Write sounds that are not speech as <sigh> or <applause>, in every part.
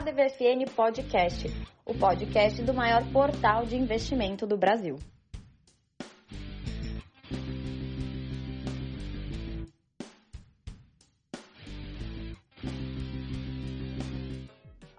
ADVFN Podcast, o podcast do maior portal de investimento do Brasil.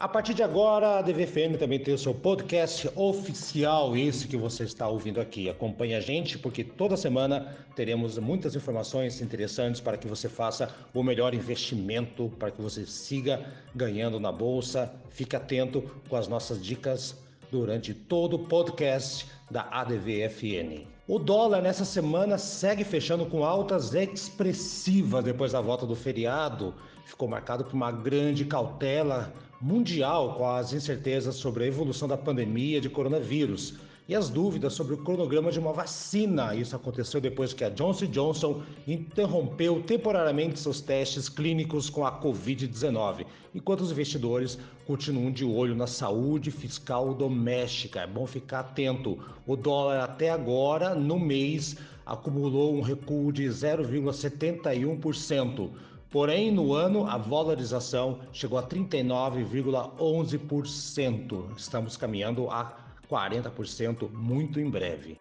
A partir de agora, a DVFM também tem o seu podcast oficial, esse que você está ouvindo aqui. Acompanhe a gente, porque toda semana teremos muitas informações interessantes para que você faça o melhor investimento, para que você siga ganhando na bolsa. Fique atento com as nossas dicas durante todo o podcast da ADVFN. O dólar nessa semana segue fechando com altas expressivas depois da volta do feriado. Ficou marcado por uma grande cautela mundial com as incertezas sobre a evolução da pandemia de coronavírus e as dúvidas sobre o cronograma de uma vacina. Isso aconteceu depois que a Johnson Johnson interrompeu temporariamente seus testes clínicos com a Covid-19, enquanto os investidores continuam de olho na saúde fiscal doméstica. É bom ficar atento. O dólar até agora, no mês, acumulou um recuo de 0,71%. Porém, no ano, a valorização chegou a 39,11%. Estamos caminhando a 40% muito em breve.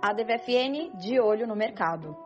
A DVFN de olho no mercado.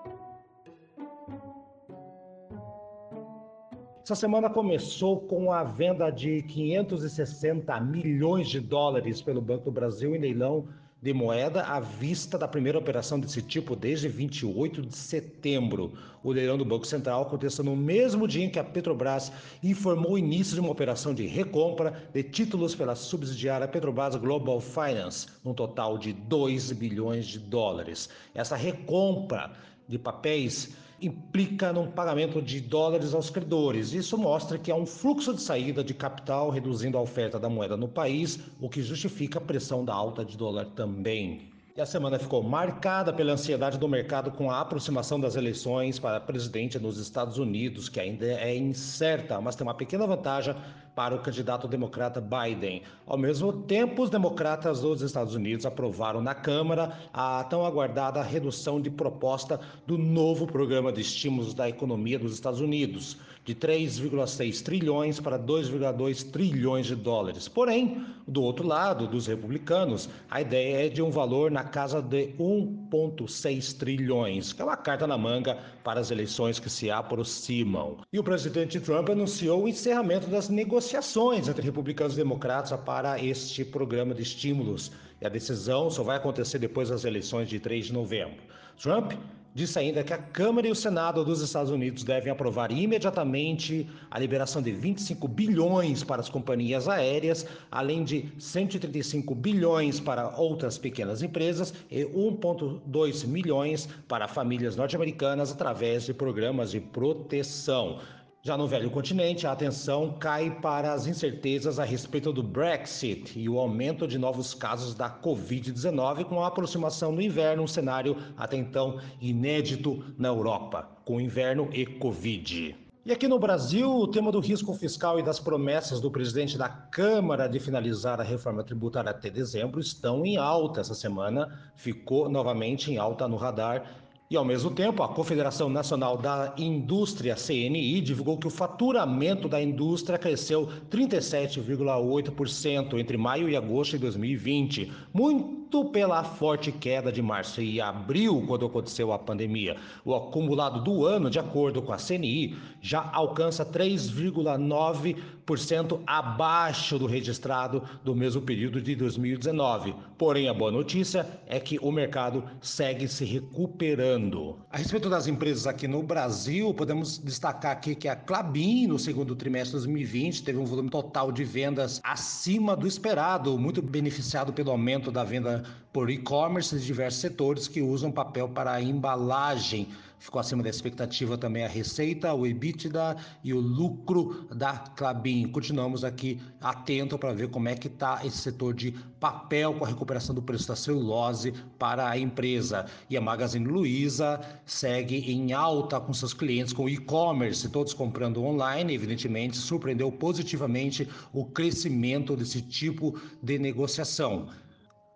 Essa semana começou com a venda de 560 milhões de dólares pelo Banco do Brasil em leilão de moeda à vista da primeira operação desse tipo desde 28 de setembro. O leilão do Banco Central aconteceu no mesmo dia em que a Petrobras informou o início de uma operação de recompra de títulos pela subsidiária Petrobras Global Finance, num total de 2 bilhões de dólares. Essa recompra de papéis implica num pagamento de dólares aos credores. Isso mostra que há um fluxo de saída de capital, reduzindo a oferta da moeda no país, o que justifica a pressão da alta de dólar também. E a semana ficou marcada pela ansiedade do mercado com a aproximação das eleições para presidente nos Estados Unidos, que ainda é incerta, mas tem uma pequena vantagem para o candidato democrata Biden. Ao mesmo tempo, os democratas dos Estados Unidos aprovaram na Câmara a tão aguardada redução de proposta do novo programa de estímulos da economia dos Estados Unidos, de 3,6 trilhões para 2,2 trilhões de dólares. Porém, do outro lado, dos republicanos, a ideia é de um valor na casa de 1,6 trilhões, que é uma carta na manga para as eleições que se aproximam. E o presidente Trump anunciou o encerramento das negociações entre republicanos e democratas para este programa de estímulos. E a decisão só vai acontecer depois das eleições de 3 de novembro. Trump Disse ainda que a Câmara e o Senado dos Estados Unidos devem aprovar imediatamente a liberação de 25 bilhões para as companhias aéreas, além de 135 bilhões para outras pequenas empresas e 1,2 milhões para famílias norte-americanas através de programas de proteção. Já no velho continente, a atenção cai para as incertezas a respeito do Brexit e o aumento de novos casos da Covid-19 com a aproximação do inverno, um cenário até então inédito na Europa, com inverno e Covid. E aqui no Brasil, o tema do risco fiscal e das promessas do presidente da Câmara de finalizar a reforma tributária até dezembro estão em alta. Essa semana ficou novamente em alta no radar e, ao mesmo tempo, a Confederação Nacional da Indústria, CNI, divulgou que o faturamento da indústria cresceu 37,8% entre maio e agosto de 2020, muito pela forte queda de março e abril, quando aconteceu a pandemia. O acumulado do ano, de acordo com a CNI, já alcança 3,9% abaixo do registrado do mesmo período de 2019. Porém, a boa notícia é que o mercado segue se recuperando a respeito das empresas aqui no Brasil, podemos destacar aqui que a Clabin, no segundo trimestre de 2020, teve um volume total de vendas acima do esperado, muito beneficiado pelo aumento da venda por e-commerce de diversos setores que usam papel para embalagem. Ficou acima da expectativa também a receita, o EBITDA e o lucro da Clabin. Continuamos aqui atento para ver como é que está esse setor de papel com a recuperação do preço da celulose para a empresa. E a Magazine Luiza segue em alta com seus clientes com e-commerce, todos comprando online, evidentemente, surpreendeu positivamente o crescimento desse tipo de negociação.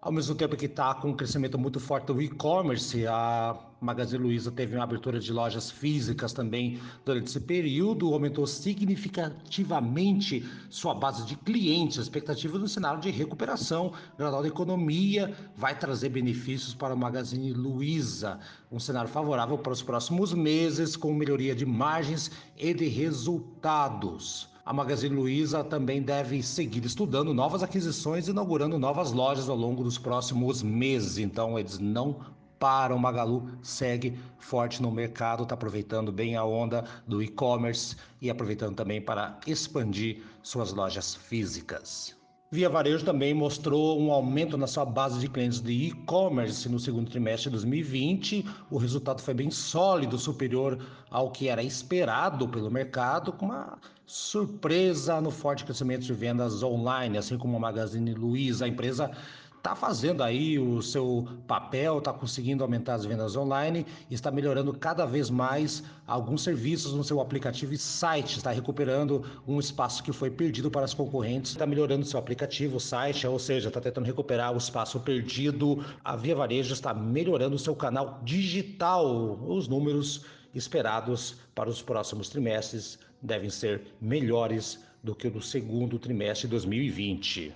Ao mesmo tempo que está com um crescimento muito forte do e-commerce, a Magazine Luiza teve uma abertura de lojas físicas também durante esse período, aumentou significativamente sua base de clientes, a expectativa do cenário de recuperação gradual da economia vai trazer benefícios para o Magazine Luiza, um cenário favorável para os próximos meses com melhoria de margens e de resultados. A Magazine Luiza também deve seguir estudando novas aquisições inaugurando novas lojas ao longo dos próximos meses. Então, eles não param. Magalu segue forte no mercado, está aproveitando bem a onda do e-commerce e aproveitando também para expandir suas lojas físicas. Via Varejo também mostrou um aumento na sua base de clientes de e-commerce no segundo trimestre de 2020. O resultado foi bem sólido, superior ao que era esperado pelo mercado, com uma surpresa no forte crescimento de vendas online, assim como a Magazine Luiza. A empresa está fazendo aí o seu papel, está conseguindo aumentar as vendas online, está melhorando cada vez mais alguns serviços no seu aplicativo e site, está recuperando um espaço que foi perdido para as concorrentes, está melhorando seu aplicativo, site, ou seja, está tentando recuperar o espaço perdido. A Via Varejo está melhorando o seu canal digital. Os números esperados para os próximos trimestres devem ser melhores do que o do segundo trimestre de 2020.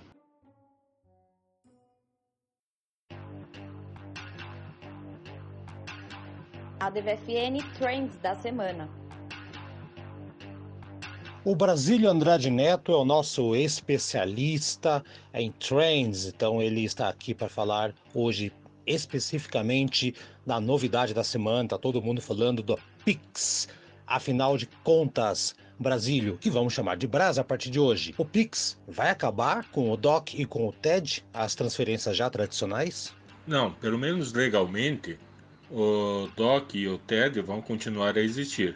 a DVFN Trends da semana. O Brasílio Andrade Neto é o nosso especialista em trends, então ele está aqui para falar hoje especificamente da novidade da semana. Está todo mundo falando do Pix. Afinal de contas, Brasílio, que vamos chamar de Brasa a partir de hoje. O Pix vai acabar com o DOC e com o TED, as transferências já tradicionais? Não, pelo menos legalmente, o DOC e o TED vão continuar a existir.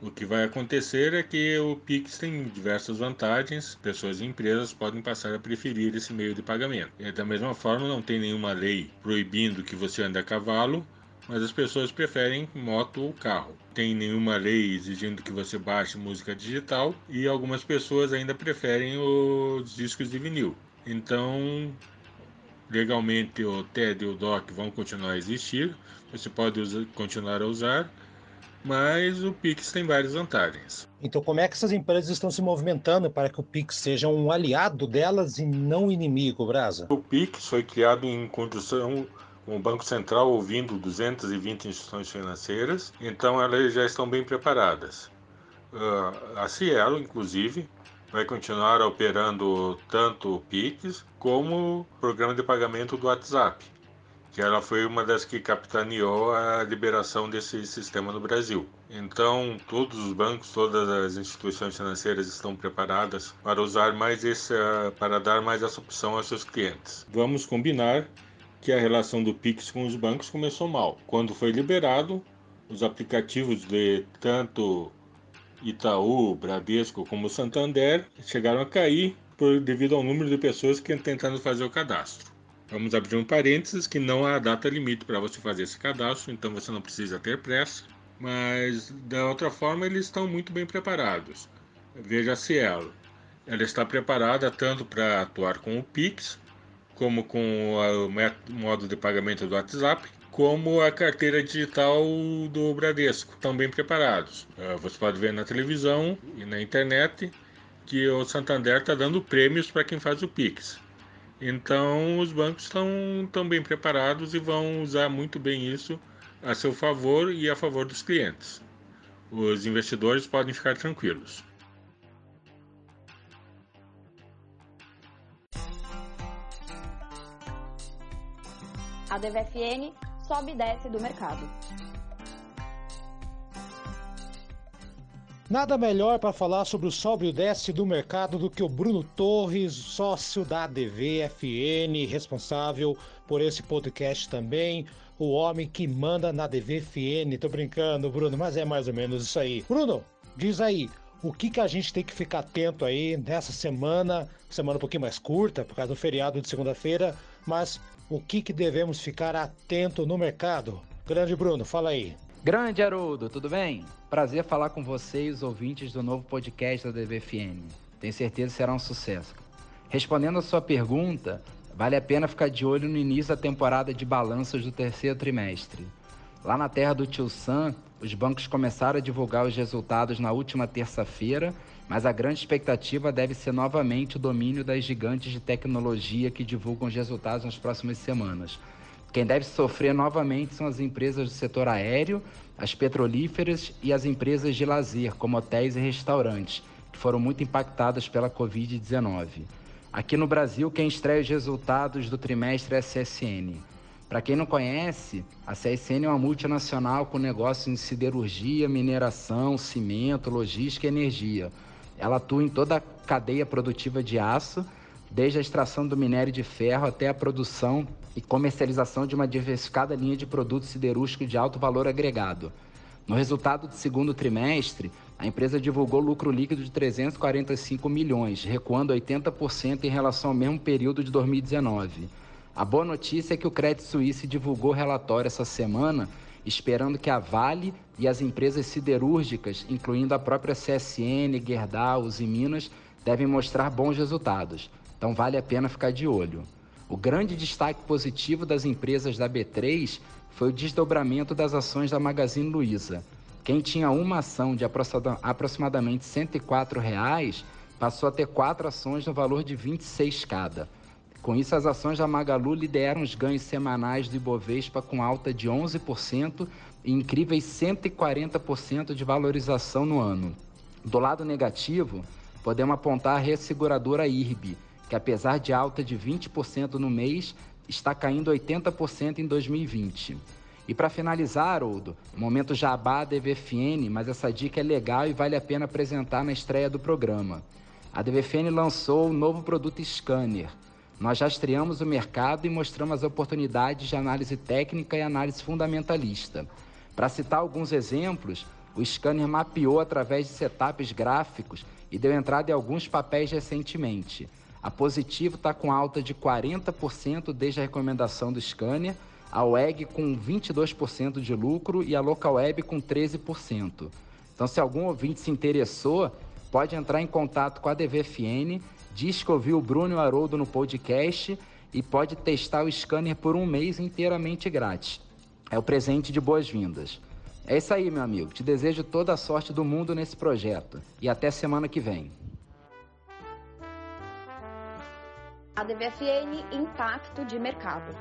O que vai acontecer é que o Pix tem diversas vantagens, pessoas e empresas podem passar a preferir esse meio de pagamento. E da mesma forma, não tem nenhuma lei proibindo que você ande a cavalo, mas as pessoas preferem moto ou carro. Tem nenhuma lei exigindo que você baixe música digital e algumas pessoas ainda preferem os discos de vinil. Então, legalmente o TED e o DOC vão continuar a existir, você pode usar, continuar a usar, mas o Pix tem várias vantagens. Então, como é que essas empresas estão se movimentando para que o Pix seja um aliado delas e não um inimigo, Brasa? O Pix foi criado em condição com o Banco Central ouvindo 220 instituições financeiras, então elas já estão bem preparadas. Uh, a Cielo, inclusive, vai continuar operando tanto o Pix como o programa de pagamento do WhatsApp que ela foi uma das que capitaneou a liberação desse sistema no Brasil. Então, todos os bancos, todas as instituições financeiras estão preparadas para usar mais essa, para dar mais essa opção aos seus clientes. Vamos combinar que a relação do Pix com os bancos começou mal. Quando foi liberado, os aplicativos de tanto Itaú, Bradesco como Santander chegaram a cair por, devido ao número de pessoas que tentando fazer o cadastro. Vamos abrir um parênteses que não há data limite para você fazer esse cadastro, então você não precisa ter pressa. Mas da outra forma eles estão muito bem preparados. Veja a Cielo. Ela está preparada tanto para atuar com o Pix, como com o modo de pagamento do WhatsApp, como a carteira digital do Bradesco. Estão bem preparados. Ah, você pode ver na televisão e na internet que o Santander está dando prêmios para quem faz o Pix. Então, os bancos estão tão bem preparados e vão usar muito bem isso a seu favor e a favor dos clientes. Os investidores podem ficar tranquilos. A DVFN sobe e desce do mercado. Nada melhor para falar sobre o sobe e desce do mercado do que o Bruno Torres, sócio da DVFN, responsável por esse podcast também, o homem que manda na DVFN. Tô brincando, Bruno, mas é mais ou menos isso aí. Bruno, diz aí, o que, que a gente tem que ficar atento aí nessa semana, semana um pouquinho mais curta, por causa do feriado de segunda-feira, mas o que, que devemos ficar atento no mercado? Grande Bruno, fala aí. Grande Haroldo, tudo bem? Prazer falar com vocês, ouvintes do novo podcast da DVFN. Tenho certeza que será um sucesso. Respondendo a sua pergunta, vale a pena ficar de olho no início da temporada de balanços do terceiro trimestre. Lá na terra do Tio Sam, os bancos começaram a divulgar os resultados na última terça-feira, mas a grande expectativa deve ser novamente o domínio das gigantes de tecnologia que divulgam os resultados nas próximas semanas. Quem deve sofrer novamente são as empresas do setor aéreo, as petrolíferas e as empresas de lazer, como hotéis e restaurantes, que foram muito impactadas pela Covid-19. Aqui no Brasil, quem estreia os resultados do trimestre é a CSN. Para quem não conhece, a CSN é uma multinacional com negócios em siderurgia, mineração, cimento, logística e energia. Ela atua em toda a cadeia produtiva de aço, desde a extração do minério de ferro até a produção e comercialização de uma diversificada linha de produtos siderúrgicos de alto valor agregado. No resultado do segundo trimestre, a empresa divulgou lucro líquido de 345 milhões, recuando 80% em relação ao mesmo período de 2019. A boa notícia é que o Credit Suisse divulgou relatório essa semana esperando que a Vale e as empresas siderúrgicas, incluindo a própria CSN, Gerdau, e Minas, devem mostrar bons resultados. Então vale a pena ficar de olho. O grande destaque positivo das empresas da B3 foi o desdobramento das ações da Magazine Luiza. Quem tinha uma ação de aproximadamente 104 reais, passou a ter quatro ações no valor de 26 cada. Com isso, as ações da Magalu lideram os ganhos semanais do Ibovespa com alta de 11% e incríveis 140% de valorização no ano. Do lado negativo, podemos apontar a resseguradora IRB, que apesar de alta de 20% no mês, está caindo 80% em 2020. E para finalizar, Haroldo, momento jabá da EVFN, mas essa dica é legal e vale a pena apresentar na estreia do programa. A DVFN lançou o novo produto Scanner, nós já estreamos o mercado e mostramos as oportunidades de análise técnica e análise fundamentalista. Para citar alguns exemplos, o scanner mapeou através de setups gráficos e deu entrada em alguns papéis recentemente. A Positivo está com alta de 40% desde a recomendação do scanner, a WEG com 22% de lucro e a LocalWeb com 13%. Então, se algum ouvinte se interessou, pode entrar em contato com a DVFN Diz que ouviu o Bruno e o Haroldo no podcast e pode testar o scanner por um mês inteiramente grátis. É o presente de boas-vindas. É isso aí, meu amigo. Te desejo toda a sorte do mundo nesse projeto. E até semana que vem. A DVFN Impacto de Mercado.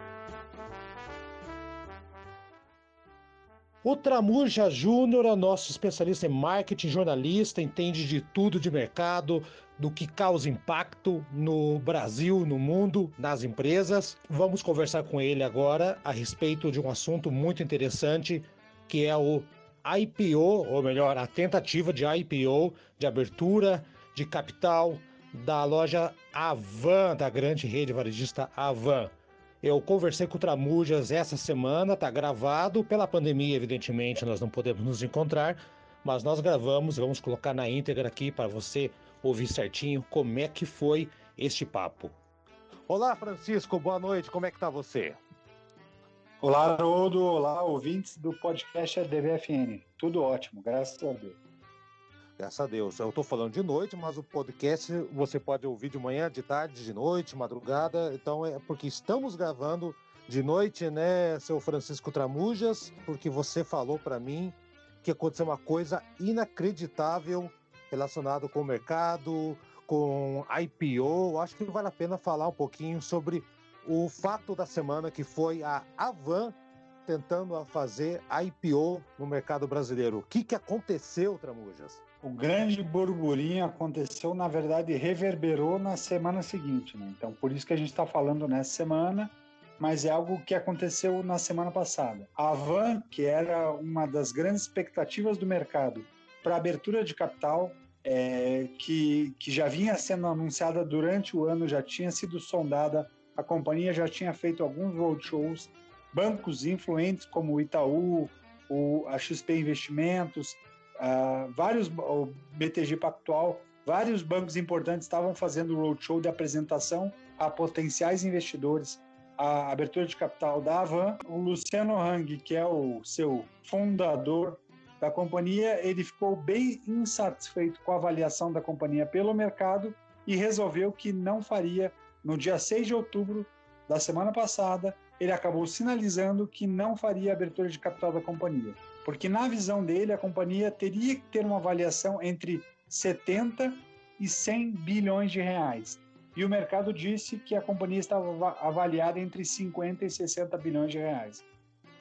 O Tramuja Júnior é nosso especialista em marketing, jornalista, entende de tudo de mercado, do que causa impacto no Brasil, no mundo, nas empresas. Vamos conversar com ele agora a respeito de um assunto muito interessante que é o IPO, ou melhor, a tentativa de IPO, de abertura de capital da loja Avan, da grande rede varejista Avan. Eu conversei com o Tramujas essa semana, tá gravado. Pela pandemia, evidentemente, nós não podemos nos encontrar, mas nós gravamos, vamos colocar na íntegra aqui para você ouvir certinho como é que foi este papo. Olá, Francisco, boa noite, como é que tá você? Olá, Haroldo, olá, ouvintes do podcast DVFN. Tudo ótimo, graças a Deus. Graças a Deus. Eu estou falando de noite, mas o podcast você pode ouvir de manhã, de tarde, de noite, madrugada. Então é porque estamos gravando de noite, né, seu Francisco Tramujas, porque você falou para mim que aconteceu uma coisa inacreditável relacionado com o mercado, com IPO. Acho que vale a pena falar um pouquinho sobre o fato da semana que foi a Avan tentando fazer IPO no mercado brasileiro. O que, que aconteceu, Tramujas? O grande burburinho aconteceu, na verdade, reverberou na semana seguinte. Né? Então, por isso que a gente está falando nessa semana, mas é algo que aconteceu na semana passada. A Avan, que era uma das grandes expectativas do mercado para abertura de capital, é, que, que já vinha sendo anunciada durante o ano, já tinha sido sondada, a companhia já tinha feito alguns roadshows, bancos influentes como o Itaú, o, a XP Investimentos, uh, vários, o BTG Pactual, vários bancos importantes estavam fazendo roadshow de apresentação a potenciais investidores a abertura de capital da Avan. O Luciano Hang, que é o seu fundador, da companhia, ele ficou bem insatisfeito com a avaliação da companhia pelo mercado e resolveu que não faria, no dia 6 de outubro da semana passada, ele acabou sinalizando que não faria abertura de capital da companhia. Porque, na visão dele, a companhia teria que ter uma avaliação entre 70 e 100 bilhões de reais. E o mercado disse que a companhia estava avaliada entre 50 e 60 bilhões de reais.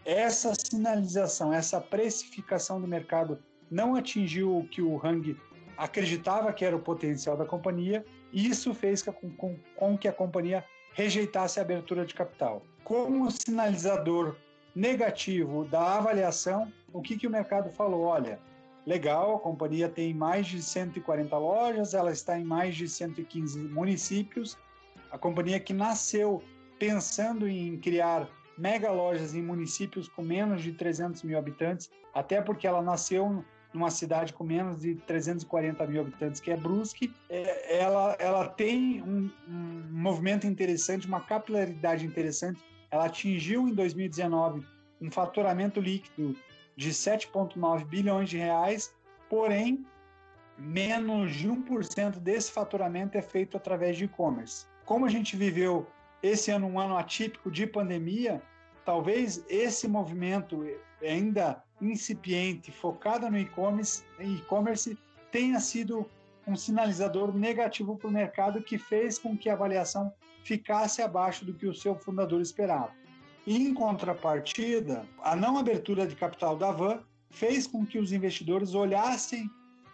Essa sinalização, essa precificação do mercado não atingiu o que o Hang acreditava que era o potencial da companhia, e isso fez com, com, com que a companhia rejeitasse a abertura de capital. Como sinalizador negativo da avaliação, o que, que o mercado falou? Olha, legal, a companhia tem mais de 140 lojas, ela está em mais de 115 municípios. A companhia que nasceu pensando em criar mega lojas em municípios com menos de 300 mil habitantes, até porque ela nasceu numa cidade com menos de 340 mil habitantes, que é Brusque, é, ela, ela tem um, um movimento interessante, uma capilaridade interessante. Ela atingiu em 2019 um faturamento líquido de 7,9 bilhões de reais, porém, menos de 1% desse faturamento é feito através de e-commerce. Como a gente viveu esse ano um ano atípico de pandemia, talvez esse movimento ainda incipiente, focado no e-commerce, tenha sido um sinalizador negativo para o mercado que fez com que a avaliação ficasse abaixo do que o seu fundador esperava. Em contrapartida, a não abertura de capital da Van fez com que os investidores olhassem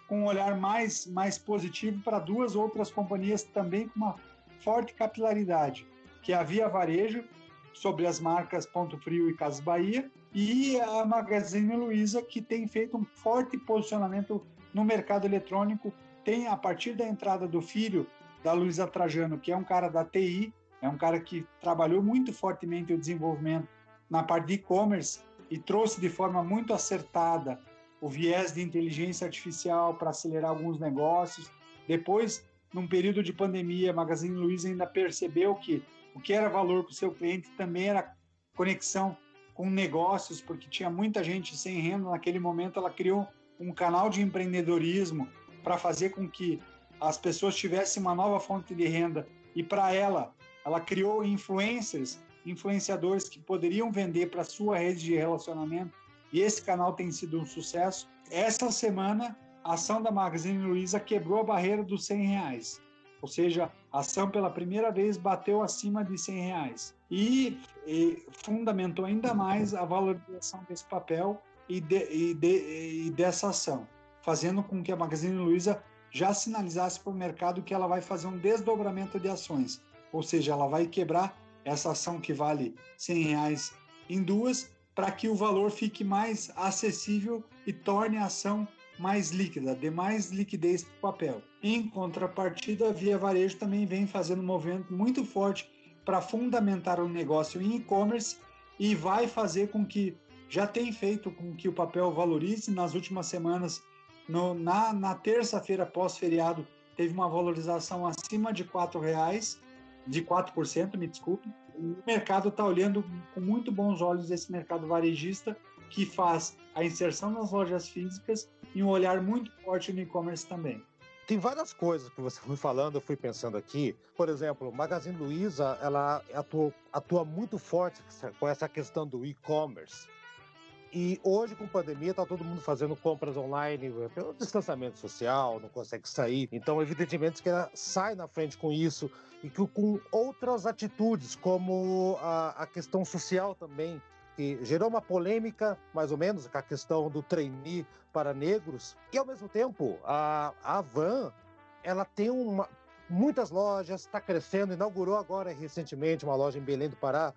com um olhar mais, mais positivo para duas outras companhias também com uma forte capilaridade, que é a Via Varejo, sobre as marcas Ponto Frio e Casas Bahia, e a Magazine Luiza, que tem feito um forte posicionamento no mercado eletrônico, tem a partir da entrada do filho da Luiza Trajano, que é um cara da TI, é um cara que trabalhou muito fortemente o desenvolvimento na parte de e-commerce e trouxe de forma muito acertada o viés de inteligência artificial para acelerar alguns negócios. Depois, num período de pandemia, a Magazine Luiza ainda percebeu que o que era valor para o seu cliente também era conexão com negócios, porque tinha muita gente sem renda naquele momento. Ela criou um canal de empreendedorismo para fazer com que as pessoas tivessem uma nova fonte de renda. E para ela, ela criou influencers, influenciadores que poderiam vender para sua rede de relacionamento. E esse canal tem sido um sucesso. Essa semana, a ação da Magazine Luiza quebrou a barreira dos 100 reais. Ou seja, a ação pela primeira vez bateu acima de 100 reais. E, e fundamentou ainda mais a valorização desse papel e, de, e, de, e dessa ação, fazendo com que a Magazine Luiza já sinalizasse para o mercado que ela vai fazer um desdobramento de ações. Ou seja, ela vai quebrar essa ação que vale 100 reais em duas para que o valor fique mais acessível e torne a ação mais líquida, dê mais liquidez para o papel. Em contrapartida, a Via Varejo também vem fazendo um movimento muito forte para fundamentar o negócio em e-commerce e vai fazer com que já tem feito com que o papel valorize nas últimas semanas. No, na, na terça-feira pós-feriado teve uma valorização acima de R$ reais, de 4%, me desculpe. O mercado está olhando com muito bons olhos esse mercado varejista que faz a inserção nas lojas físicas e um olhar muito forte no e-commerce também. Tem várias coisas que você foi falando, eu fui pensando aqui. Por exemplo, Magazine Luiza, ela atua, atua muito forte com essa questão do e-commerce. E hoje, com pandemia, está todo mundo fazendo compras online pelo distanciamento social, não consegue sair. Então, evidentemente, que ela sai na frente com isso e que, com outras atitudes, como a, a questão social também, que gerou uma polêmica, mais ou menos, com a questão do trainee para negros. E, ao mesmo tempo, a, a Van, ela tem uma, muitas lojas, está crescendo, inaugurou agora recentemente uma loja em Belém do Pará.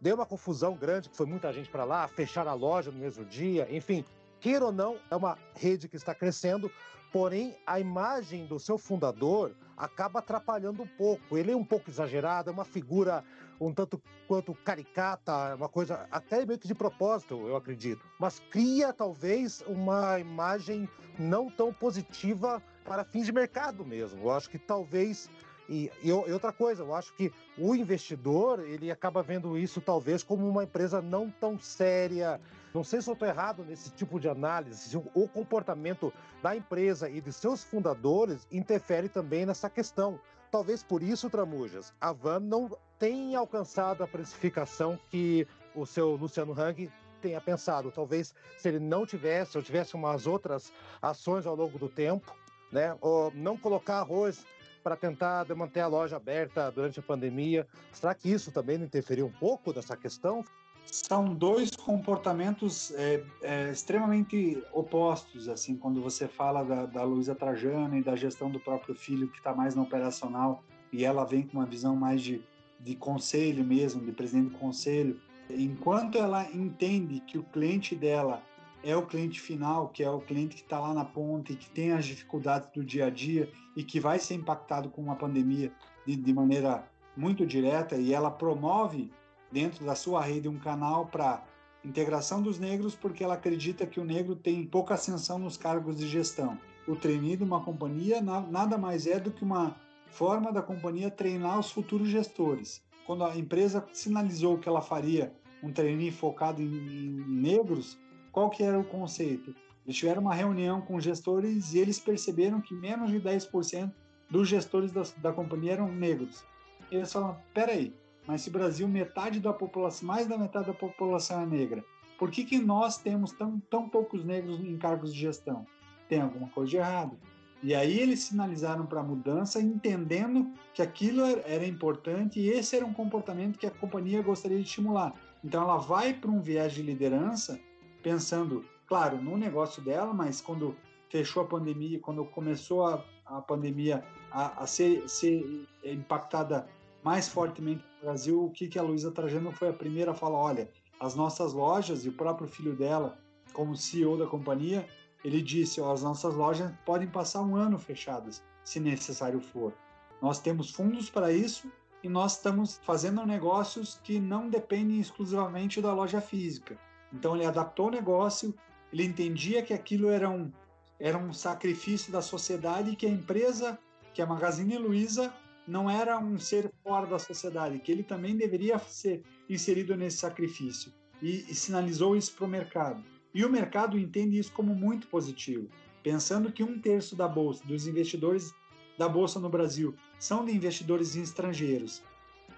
Deu uma confusão grande, que foi muita gente para lá, fechar a loja no mesmo dia, enfim. Queira ou não, é uma rede que está crescendo, porém a imagem do seu fundador acaba atrapalhando um pouco. Ele é um pouco exagerado, é uma figura um tanto quanto caricata, uma coisa até meio que de propósito, eu acredito. Mas cria talvez uma imagem não tão positiva para fins de mercado mesmo. Eu acho que talvez e, e, outra coisa, eu acho que o investidor ele acaba vendo isso talvez como uma empresa não tão séria. Não sei se eu estou errado nesse tipo de análise, se o, comportamento da empresa e de seus fundadores interfere também nessa questão talvez por isso, Tramujas, a Van não tenha alcançado a precificação que o seu Luciano Hang tenha pensado. Talvez se ele não tivesse, ou tivesse umas outras ações ao longo do tempo, né? Ou não colocar arroz para tentar manter a loja aberta durante a pandemia. Será que isso também não interferiu um pouco dessa questão? São dois comportamentos é, é, extremamente opostos, assim, quando você fala da, da Luísa Trajana e da gestão do próprio filho, que está mais no operacional, e ela vem com uma visão mais de, de conselho mesmo, de presidente do conselho. Enquanto ela entende que o cliente dela é o cliente final, que é o cliente que está lá na ponta e que tem as dificuldades do dia a dia e que vai ser impactado com uma pandemia de, de maneira muito direta e ela promove dentro da sua rede um canal para integração dos negros porque ela acredita que o negro tem pouca ascensão nos cargos de gestão. O trainee de uma companhia nada mais é do que uma forma da companhia treinar os futuros gestores. Quando a empresa sinalizou que ela faria um trainee focado em, negros, qual que era o conceito? Eles tiveram uma reunião com gestores e eles perceberam que menos de 10% dos gestores da, da companhia eram negros. Eles falaram, peraí, mas se Brasil metade da população, mais da metade da população é negra, por que, que nós temos tão, tão poucos negros em cargos de gestão? Tem alguma coisa de errado. E aí eles sinalizaram para a mudança, entendendo que aquilo era importante e esse era um comportamento que a companhia gostaria de estimular. Então ela vai para um viés de liderança pensando, claro, no negócio dela, mas quando fechou a pandemia, quando começou a, a pandemia a, a ser, ser, impactada mais fortemente no Brasil, o que, que a Luísa Trajano foi a primeira a falar, olha, as nossas lojas e o próprio filho dela, como CEO da companhia, ele disse, ó, as nossas lojas podem passar um ano fechadas, se necessário for. Nós temos fundos para isso e nós estamos fazendo negócios que não dependem exclusivamente da loja física. Então ele adaptou o negócio, ele entendia que aquilo era um, era um sacrifício da sociedade e que a empresa, que a Magazine Luiza, não era um ser fora da sociedade, que ele também deveria ser inserido nesse sacrifício. E, e sinalizou isso para o mercado. E o mercado entende isso como muito positivo, pensando que um terço da bolsa, dos investidores da bolsa no Brasil, são de investidores estrangeiros,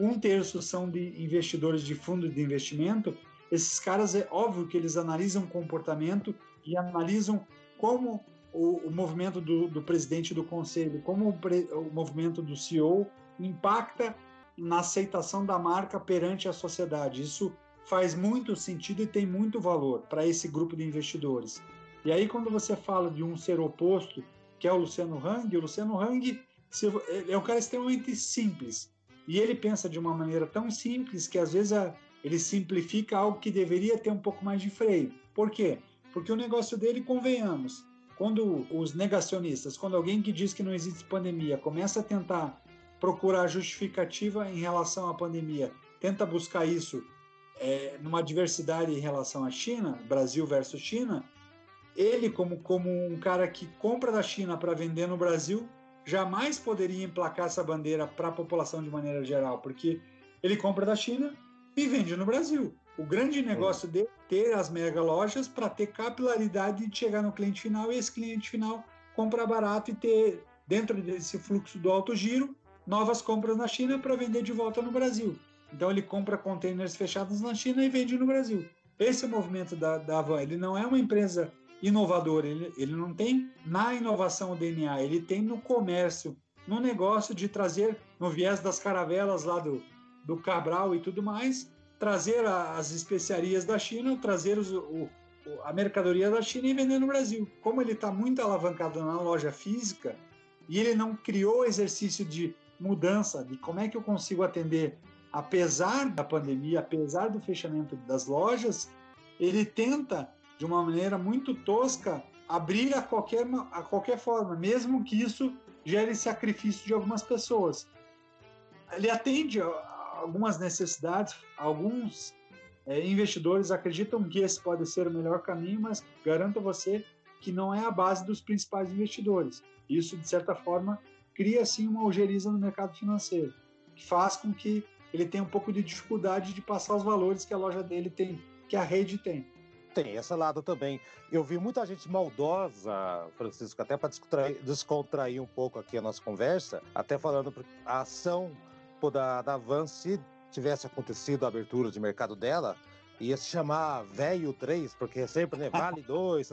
um terço são de investidores de fundos de investimento esses caras, é óbvio que eles analisam comportamento e analisam como o, o movimento do, do, presidente do conselho, como o, pre, o movimento do CEO impacta na aceitação da marca perante a sociedade. Isso faz muito sentido e tem muito valor para esse grupo de investidores. E aí, quando você fala de um ser oposto, que é o Luciano Hang, o Luciano Hang é um cara extremamente simples. E ele pensa de uma maneira tão simples que às vezes ele simplifica algo que deveria ter um pouco mais de freio. Por quê? Porque o negócio dele, convenhamos, quando os negacionistas, quando alguém que diz que não existe pandemia começa a tentar procurar justificativa em relação à pandemia, tenta buscar isso é, numa diversidade em relação à China, Brasil versus China, ele, como, como um cara que compra da China para vender no Brasil, jamais poderia emplacar essa bandeira para a população de maneira geral, porque ele compra da China, e vende no Brasil. O grande negócio dele é ter as mega lojas para ter capilaridade de chegar no cliente final e esse cliente final comprar barato e ter, dentro desse fluxo do alto giro, novas compras na China para vender de volta no Brasil. Então ele compra containers fechados na China e vende no Brasil. Esse é o movimento da, da Avan. Ele não é uma empresa inovadora, ele, ele não tem na inovação o DNA, ele tem no comércio, no negócio de trazer, no viés das caravelas lá do, do Cabral e tudo mais, trazer as especiarias da China, trazer os, o, a mercadoria da China e vender no Brasil. Como ele está muito alavancado na loja física e ele não criou o exercício de mudança, de como é que eu consigo atender, apesar da pandemia, apesar do fechamento das lojas, ele tenta, de uma maneira muito tosca, abrir a qualquer, a qualquer forma, mesmo que isso gere sacrifício de algumas pessoas. Ele atende algumas necessidades, alguns é, investidores acreditam que esse pode ser o melhor caminho, mas garanto a você que não é a base dos principais investidores. Isso, de certa forma, cria sim uma ojeriza no mercado financeiro, que faz com que ele tenha um pouco de dificuldade de passar os valores que a loja dele tem, que a rede tem. Tem esse lado também. Eu vi muita gente maldosa, Francisco, até para descontrair, descontrair, um pouco aqui a nossa conversa, até falando a ação da, da Van, se tivesse acontecido a abertura de mercado dela, ia se chamar Velho 3, porque é sempre, né, vale <laughs> 2,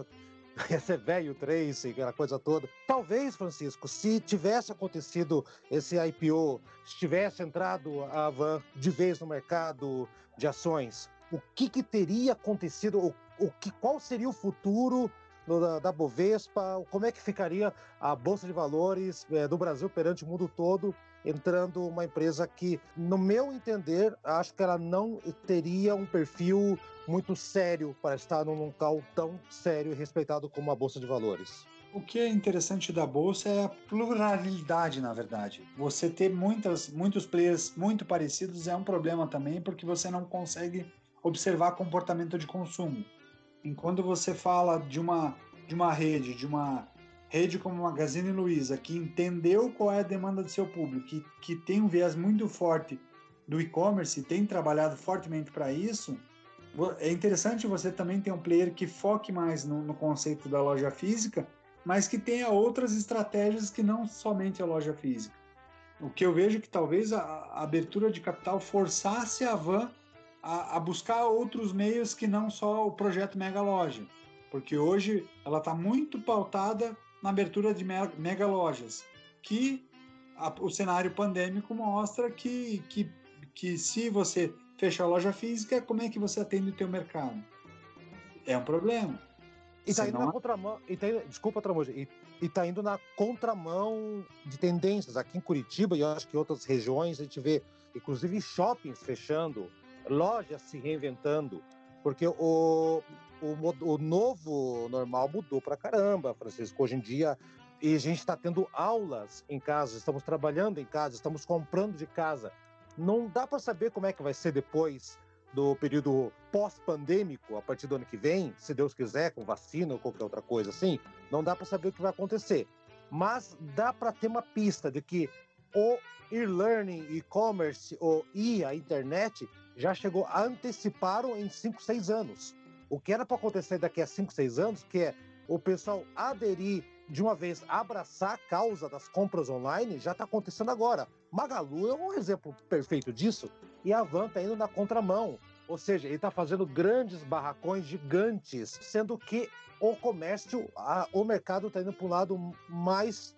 <laughs> ia ser Velho 3, aquela coisa toda. Talvez, Francisco, se tivesse acontecido esse IPO, se tivesse entrado a Van de vez no mercado de ações, o que, que teria acontecido, o, o que, qual seria o futuro da, da, Bovespa, como é que ficaria a Bolsa de Valores é, do Brasil perante o mundo todo, entrando uma empresa que, no meu entender, acho que ela não teria um perfil muito sério para estar num local tão sério e respeitado como a Bolsa de Valores. O que é interessante da bolsa é a pluralidade, na verdade. Você ter muitas, muitos players muito parecidos é um problema também, porque você não consegue observar comportamento de consumo. Enquanto você fala de uma, de uma rede, de uma rede como Magazine Luiza, que entendeu qual é a demanda do seu público, que, que tem um viés muito forte do e-commerce tem trabalhado fortemente para isso, é interessante você também ter um player que foque mais no, no, conceito da loja física, mas que tenha outras estratégias que não somente a loja física. O que eu vejo é que talvez a, a abertura de capital forçasse a Van a, a buscar outros meios que não só o projeto Mega Loja, porque hoje ela está muito pautada na abertura de mega lojas, que a, o cenário pandêmico mostra que, que, que se você fechar a loja física, como é que você atende o teu mercado? É um problema. E tá indo na contramão, e tá, desculpa, Tramuja, e, e tá indo na contramão de tendências. Aqui em Curitiba e eu acho que em outras regiões a gente vê, inclusive shoppings fechando, lojas se reinventando, porque o, o, o novo normal mudou para caramba, Francisco. Hoje em dia, e a gente está tendo aulas em casa, estamos trabalhando em casa, estamos comprando de casa. Não dá para saber como é que vai ser depois do período pós-pandêmico, a partir do ano que vem, se Deus quiser, com vacina ou qualquer outra coisa assim. Não dá para saber o que vai acontecer. Mas dá para ter uma pista de que o e-learning, e-commerce, ou e a internet já chegou, anteciparam em 5, 6 anos. O que era para acontecer daqui a 5, 6 anos, que é o pessoal aderir de uma vez, abraçar a causa das compras online, já está acontecendo agora. Magalu é um exemplo perfeito disso, e a Van está indo na contramão. Ou seja, ele está fazendo grandes barracões gigantes, sendo que o comércio, a, o mercado está indo para um lado mais,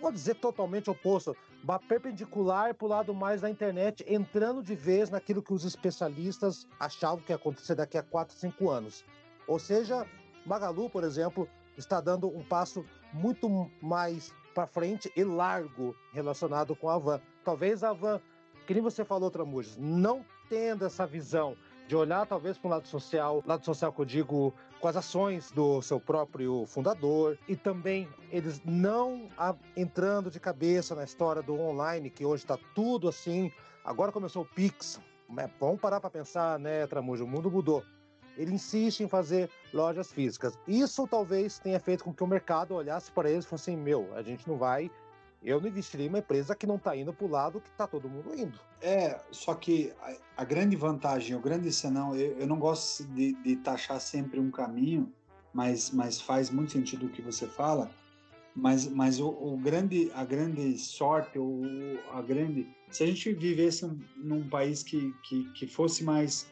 vou dizer totalmente oposto, perpendicular para o lado mais da internet, entrando de vez naquilo que os especialistas achavam que ia acontecer daqui a 4, 5 anos. Ou seja, Magalu, por exemplo, está dando um passo muito mais para frente e largo relacionado com a Van. Talvez a Van, que nem você falou, Tramujas, não tendo essa visão de olhar talvez para o lado social, lado social que eu digo com as ações do seu próprio fundador e também eles não entrando de cabeça na história do online, que hoje está tudo assim. Agora começou o Pix, né? vamos parar para pensar, né, Tramujo? O mundo mudou. Ele insiste em fazer lojas físicas. Isso talvez tenha feito com que o mercado olhasse para eles e fosse assim: meu, a gente não vai eu não investiria em uma empresa que não está indo para o lado que está todo mundo indo. É, só que a, a grande vantagem, o grande senão, eu, eu não gosto de, de, taxar sempre um caminho, mas, mas faz muito sentido o que você fala. Mas, mas o, o grande, a grande sorte, o, a grande, se a gente vivesse um, num país que, que, que fosse mais,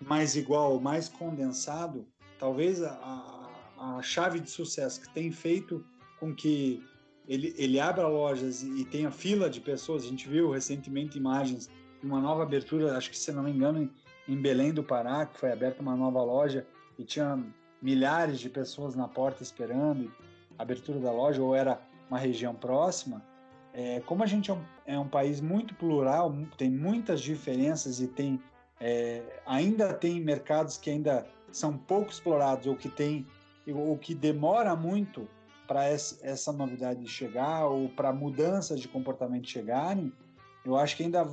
mais igual, mais condensado, talvez a, a, a chave de sucesso que tem feito com que ele, ele abra lojas e, e tenha fila de pessoas. A gente viu recentemente imagens de uma nova abertura, acho que se não me engano, em, em Belém do Pará, que foi aberta uma nova loja e tinha milhares de pessoas na porta esperando a abertura da loja, ou era uma região próxima. É, como a gente é um, é um, país muito plural, tem muitas diferenças e tem é, ainda tem mercados que ainda são pouco explorados ou que tem ou que demora muito para essa novidade chegar ou para mudanças de comportamento chegarem, eu acho que ainda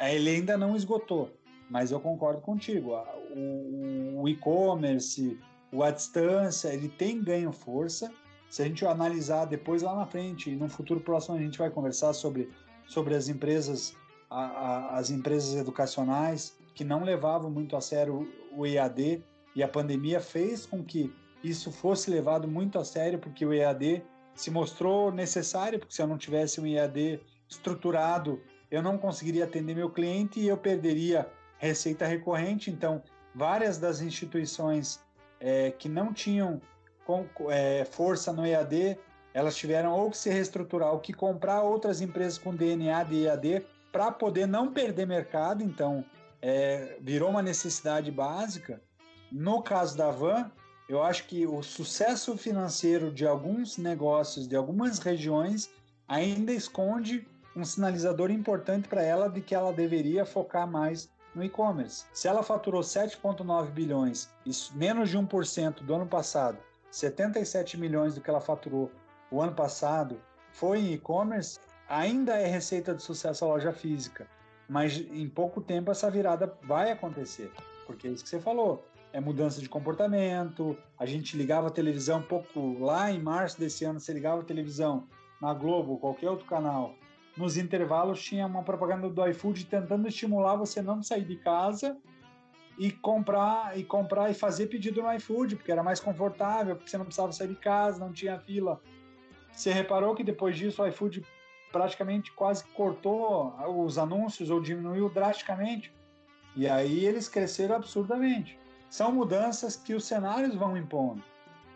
ele ainda não esgotou. Mas eu concordo contigo. O, o e-commerce, o à distância, ele tem ganho força. Se a gente analisar depois lá na frente, no futuro próximo a gente vai conversar sobre, sobre as empresas, a, a, as empresas educacionais que não levavam muito a sério o EAD E a pandemia fez com que isso fosse levado muito a sério, porque o EAD se mostrou necessário, porque se eu não tivesse um EAD estruturado, eu não conseguiria atender meu cliente e eu perderia receita recorrente. Então, várias das instituições é, que não tinham com, é, força no EAD, elas tiveram ou que se reestruturar ou que comprar outras empresas com DNA de EAD para poder não perder mercado. Então, é, virou uma necessidade básica. No caso da Van, eu acho que o sucesso financeiro de alguns negócios, de algumas regiões, ainda esconde um sinalizador importante para ela de que ela deveria focar mais no e-commerce. Se ela faturou 7,9 bilhões, isso menos de 1% do ano passado, 77 milhões do que ela faturou o ano passado foi em e-commerce, ainda é receita de sucesso a loja física. Mas em pouco tempo essa virada vai acontecer, porque é isso que você falou é mudança de comportamento. A gente ligava a televisão um pouco lá em março desse ano, você ligava a televisão na Globo, qualquer outro canal. Nos intervalos tinha uma propaganda do iFood tentando estimular você não sair de casa e comprar e comprar e fazer pedido no iFood, porque era mais confortável, porque você não precisava sair de casa, não tinha fila. Você reparou que depois disso o iFood praticamente quase cortou os anúncios ou diminuiu drasticamente? E aí eles cresceram absurdamente são mudanças que os cenários vão impondo.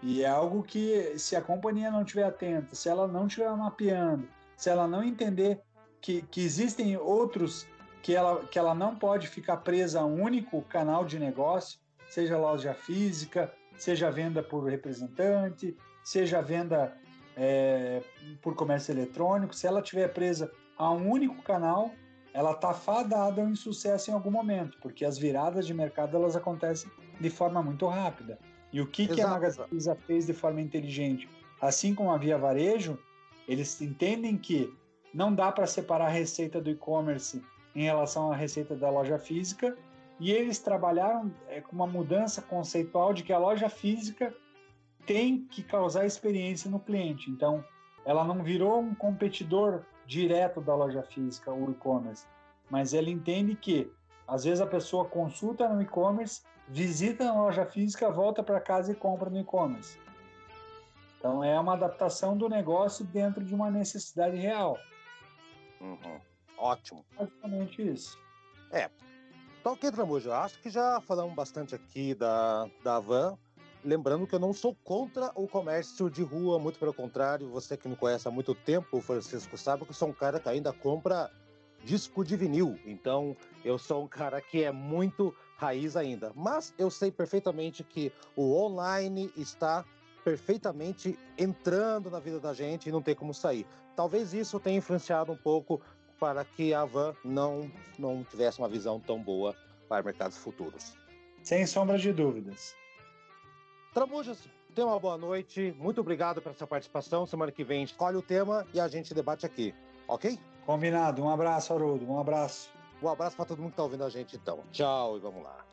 E é algo que, se a companhia não estiver atenta, se ela não estiver mapeando, se ela não entender que, que existem outros que ela, que ela não pode ficar presa a um único canal de negócio, seja loja física, seja venda por representante, seja venda é, por comércio eletrônico, se ela estiver presa a um único canal, ela está fadada ao insucesso em algum momento, porque as viradas de mercado elas acontecem de forma muito rápida. E o que, que a Magazine fez de forma inteligente? Assim como a Via Varejo, eles entendem que não dá para separar a receita do e-commerce em relação à receita da loja física, e eles trabalharam é, com uma mudança conceitual de que a loja física tem que causar experiência no cliente. Então, ela não virou um competidor direto da loja física, o e-commerce, mas ela entende que às vezes a pessoa consulta no e-commerce, visita na loja física, volta para casa e compra no e-commerce. Então é uma adaptação do negócio dentro de uma necessidade real. Uhum. Ótimo. Basicamente isso. É. Então, ok, Tramujo, acho que já falamos bastante aqui da, da Van. Lembrando que eu não sou contra o comércio de rua, muito pelo contrário, você que me conhece há muito tempo, Francisco, sabe que eu sou um cara que ainda compra disco de vinil. Então, eu sou um cara que é muito raiz ainda. Mas eu sei perfeitamente que o online está perfeitamente entrando na vida da gente e não tem como sair. Talvez isso tenha influenciado um pouco para que a Van não, não tivesse uma visão tão boa para mercados futuros. Sem sombra de dúvidas. Tramujas, tenha uma boa noite. Muito obrigado pela sua participação. Semana que vem escolhe o tema e a gente debate aqui, ok? Combinado. Um abraço, Haroldo. Um abraço. Um abraço para todo mundo que está ouvindo a gente, então. Tchau e vamos lá.